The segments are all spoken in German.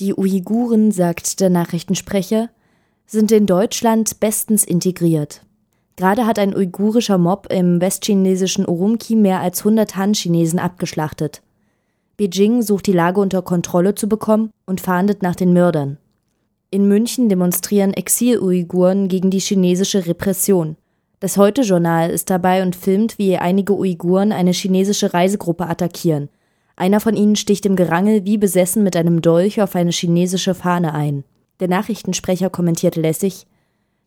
Die Uiguren, sagt der Nachrichtensprecher, sind in Deutschland bestens integriert. Gerade hat ein uigurischer Mob im westchinesischen Urumqi mehr als 100 Han-Chinesen abgeschlachtet. Beijing sucht die Lage unter Kontrolle zu bekommen und fahndet nach den Mördern. In München demonstrieren Exil-Uiguren gegen die chinesische Repression. Das Heute-Journal ist dabei und filmt, wie einige Uiguren eine chinesische Reisegruppe attackieren. Einer von ihnen sticht im Gerangel wie besessen mit einem Dolch auf eine chinesische Fahne ein. Der Nachrichtensprecher kommentiert lässig: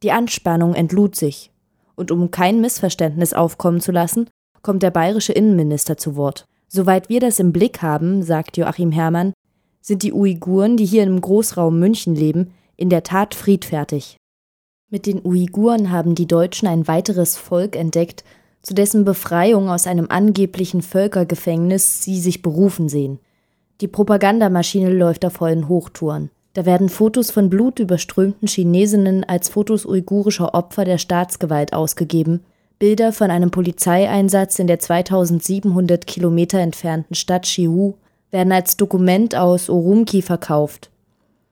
Die Anspannung entlud sich. Und um kein Missverständnis aufkommen zu lassen, kommt der bayerische Innenminister zu Wort. Soweit wir das im Blick haben, sagt Joachim Herrmann, sind die Uiguren, die hier im Großraum München leben, in der Tat friedfertig. Mit den Uiguren haben die Deutschen ein weiteres Volk entdeckt, zu dessen Befreiung aus einem angeblichen Völkergefängnis sie sich berufen sehen. Die Propagandamaschine läuft auf vollen Hochtouren. Da werden Fotos von blutüberströmten Chinesinnen als Fotos uigurischer Opfer der Staatsgewalt ausgegeben, Bilder von einem Polizeieinsatz in der 2700 Kilometer entfernten Stadt Shihu werden als Dokument aus Urumqi verkauft.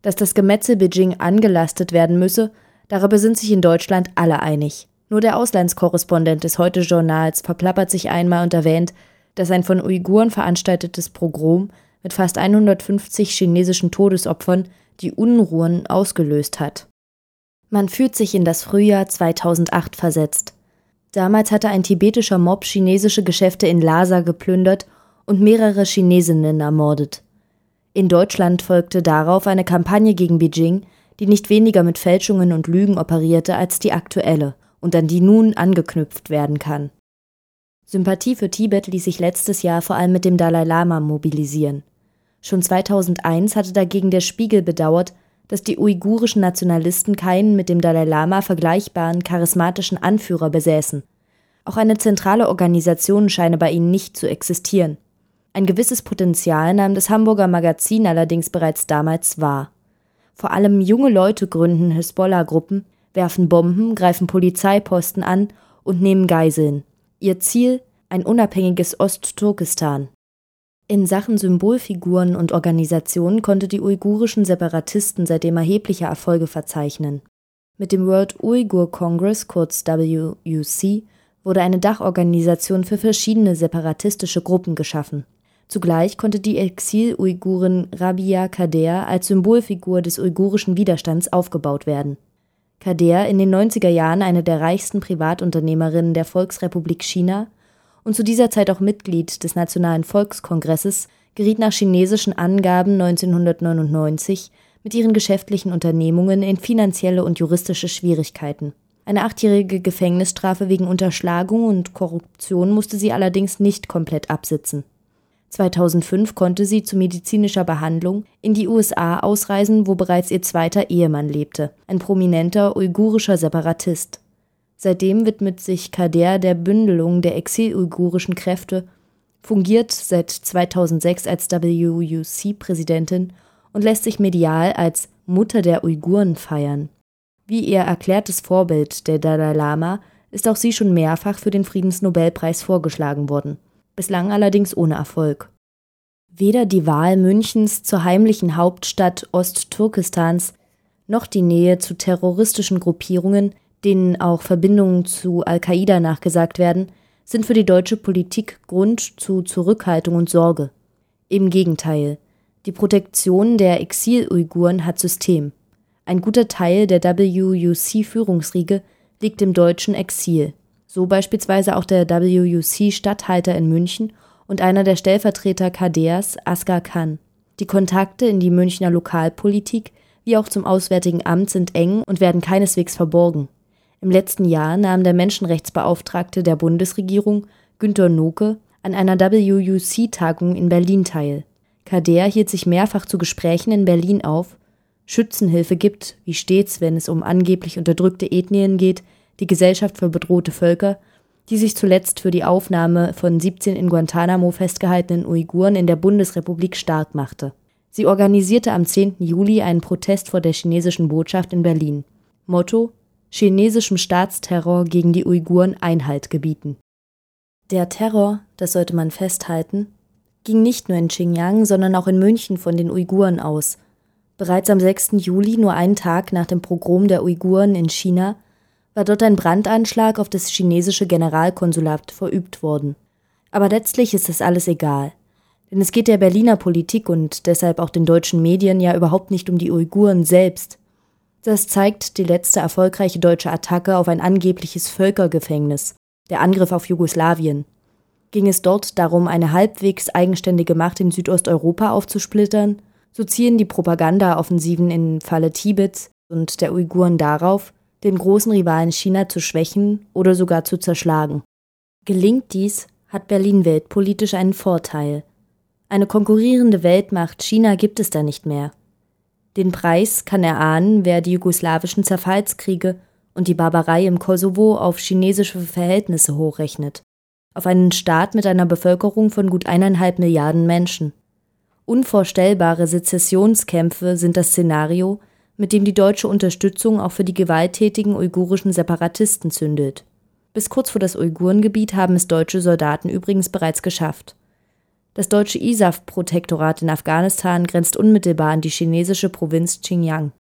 Dass das Gemetzel Beijing angelastet werden müsse, darüber sind sich in Deutschland alle einig. Nur der Auslandskorrespondent des Heute-Journals verplappert sich einmal und erwähnt, dass ein von Uiguren veranstaltetes Pogrom mit fast 150 chinesischen Todesopfern die Unruhen ausgelöst hat. Man fühlt sich in das Frühjahr 2008 versetzt. Damals hatte ein tibetischer Mob chinesische Geschäfte in Lhasa geplündert und mehrere Chinesinnen ermordet. In Deutschland folgte darauf eine Kampagne gegen Beijing, die nicht weniger mit Fälschungen und Lügen operierte als die aktuelle und an die nun angeknüpft werden kann. Sympathie für Tibet ließ sich letztes Jahr vor allem mit dem Dalai Lama mobilisieren. Schon 2001 hatte dagegen der Spiegel bedauert, dass die uigurischen Nationalisten keinen mit dem Dalai Lama vergleichbaren charismatischen Anführer besäßen. Auch eine zentrale Organisation scheine bei ihnen nicht zu existieren. Ein gewisses Potenzial nahm das Hamburger Magazin allerdings bereits damals wahr. Vor allem junge Leute gründen Hisbollah-Gruppen, werfen Bomben, greifen Polizeiposten an und nehmen Geiseln. Ihr Ziel ein unabhängiges Ostturkestan. In Sachen Symbolfiguren und Organisationen konnte die uigurischen Separatisten seitdem erhebliche Erfolge verzeichnen. Mit dem World Uyghur Congress, kurz WUC, wurde eine Dachorganisation für verschiedene separatistische Gruppen geschaffen. Zugleich konnte die Exil-Uigurin Rabia Kader als Symbolfigur des uigurischen Widerstands aufgebaut werden. Kader, in den 90er Jahren eine der reichsten Privatunternehmerinnen der Volksrepublik China, und zu dieser Zeit auch Mitglied des Nationalen Volkskongresses, geriet nach chinesischen Angaben 1999 mit ihren geschäftlichen Unternehmungen in finanzielle und juristische Schwierigkeiten. Eine achtjährige Gefängnisstrafe wegen Unterschlagung und Korruption musste sie allerdings nicht komplett absitzen. 2005 konnte sie zu medizinischer Behandlung in die USA ausreisen, wo bereits ihr zweiter Ehemann lebte, ein prominenter uigurischer Separatist. Seitdem widmet sich Kader der Bündelung der exil-uigurischen Kräfte, fungiert seit 2006 als WUC-Präsidentin und lässt sich medial als Mutter der Uiguren feiern. Wie ihr erklärtes Vorbild, der Dalai Lama, ist auch sie schon mehrfach für den Friedensnobelpreis vorgeschlagen worden, bislang allerdings ohne Erfolg. Weder die Wahl Münchens zur heimlichen Hauptstadt Ostturkestans noch die Nähe zu terroristischen Gruppierungen denen auch Verbindungen zu Al-Qaida nachgesagt werden, sind für die deutsche Politik Grund zu Zurückhaltung und Sorge. Im Gegenteil, die Protektion der Exil-Uiguren hat System. Ein guter Teil der WUC-Führungsriege liegt im deutschen Exil, so beispielsweise auch der WUC-Statthalter in München und einer der Stellvertreter Kaders, Asghar Khan. Die Kontakte in die Münchner Lokalpolitik wie auch zum Auswärtigen Amt sind eng und werden keineswegs verborgen. Im letzten Jahr nahm der Menschenrechtsbeauftragte der Bundesregierung, Günter Noke, an einer WUC-Tagung in Berlin teil. Kader hielt sich mehrfach zu Gesprächen in Berlin auf, Schützenhilfe gibt, wie stets, wenn es um angeblich unterdrückte Ethnien geht, die Gesellschaft für bedrohte Völker, die sich zuletzt für die Aufnahme von 17 in Guantanamo festgehaltenen Uiguren in der Bundesrepublik stark machte. Sie organisierte am 10. Juli einen Protest vor der chinesischen Botschaft in Berlin. Motto chinesischem Staatsterror gegen die Uiguren Einhalt gebieten. Der Terror, das sollte man festhalten, ging nicht nur in Xinjiang, sondern auch in München von den Uiguren aus. Bereits am 6. Juli, nur einen Tag nach dem Pogrom der Uiguren in China, war dort ein Brandanschlag auf das chinesische Generalkonsulat verübt worden. Aber letztlich ist das alles egal. Denn es geht der Berliner Politik und deshalb auch den deutschen Medien ja überhaupt nicht um die Uiguren selbst. Das zeigt die letzte erfolgreiche deutsche Attacke auf ein angebliches Völkergefängnis, der Angriff auf Jugoslawien. Ging es dort darum, eine halbwegs eigenständige Macht in Südosteuropa aufzusplittern, so zielen die Propagandaoffensiven im Falle Tibets und der Uiguren darauf, den großen Rivalen China zu schwächen oder sogar zu zerschlagen. Gelingt dies, hat Berlin weltpolitisch einen Vorteil. Eine konkurrierende Weltmacht China gibt es da nicht mehr. Den Preis kann erahnen, wer die jugoslawischen Zerfallskriege und die Barbarei im Kosovo auf chinesische Verhältnisse hochrechnet. Auf einen Staat mit einer Bevölkerung von gut eineinhalb Milliarden Menschen. Unvorstellbare Sezessionskämpfe sind das Szenario, mit dem die deutsche Unterstützung auch für die gewalttätigen uigurischen Separatisten zündet. Bis kurz vor das Uigurengebiet haben es deutsche Soldaten übrigens bereits geschafft. Das deutsche ISAF-Protektorat in Afghanistan grenzt unmittelbar an die chinesische Provinz Xinjiang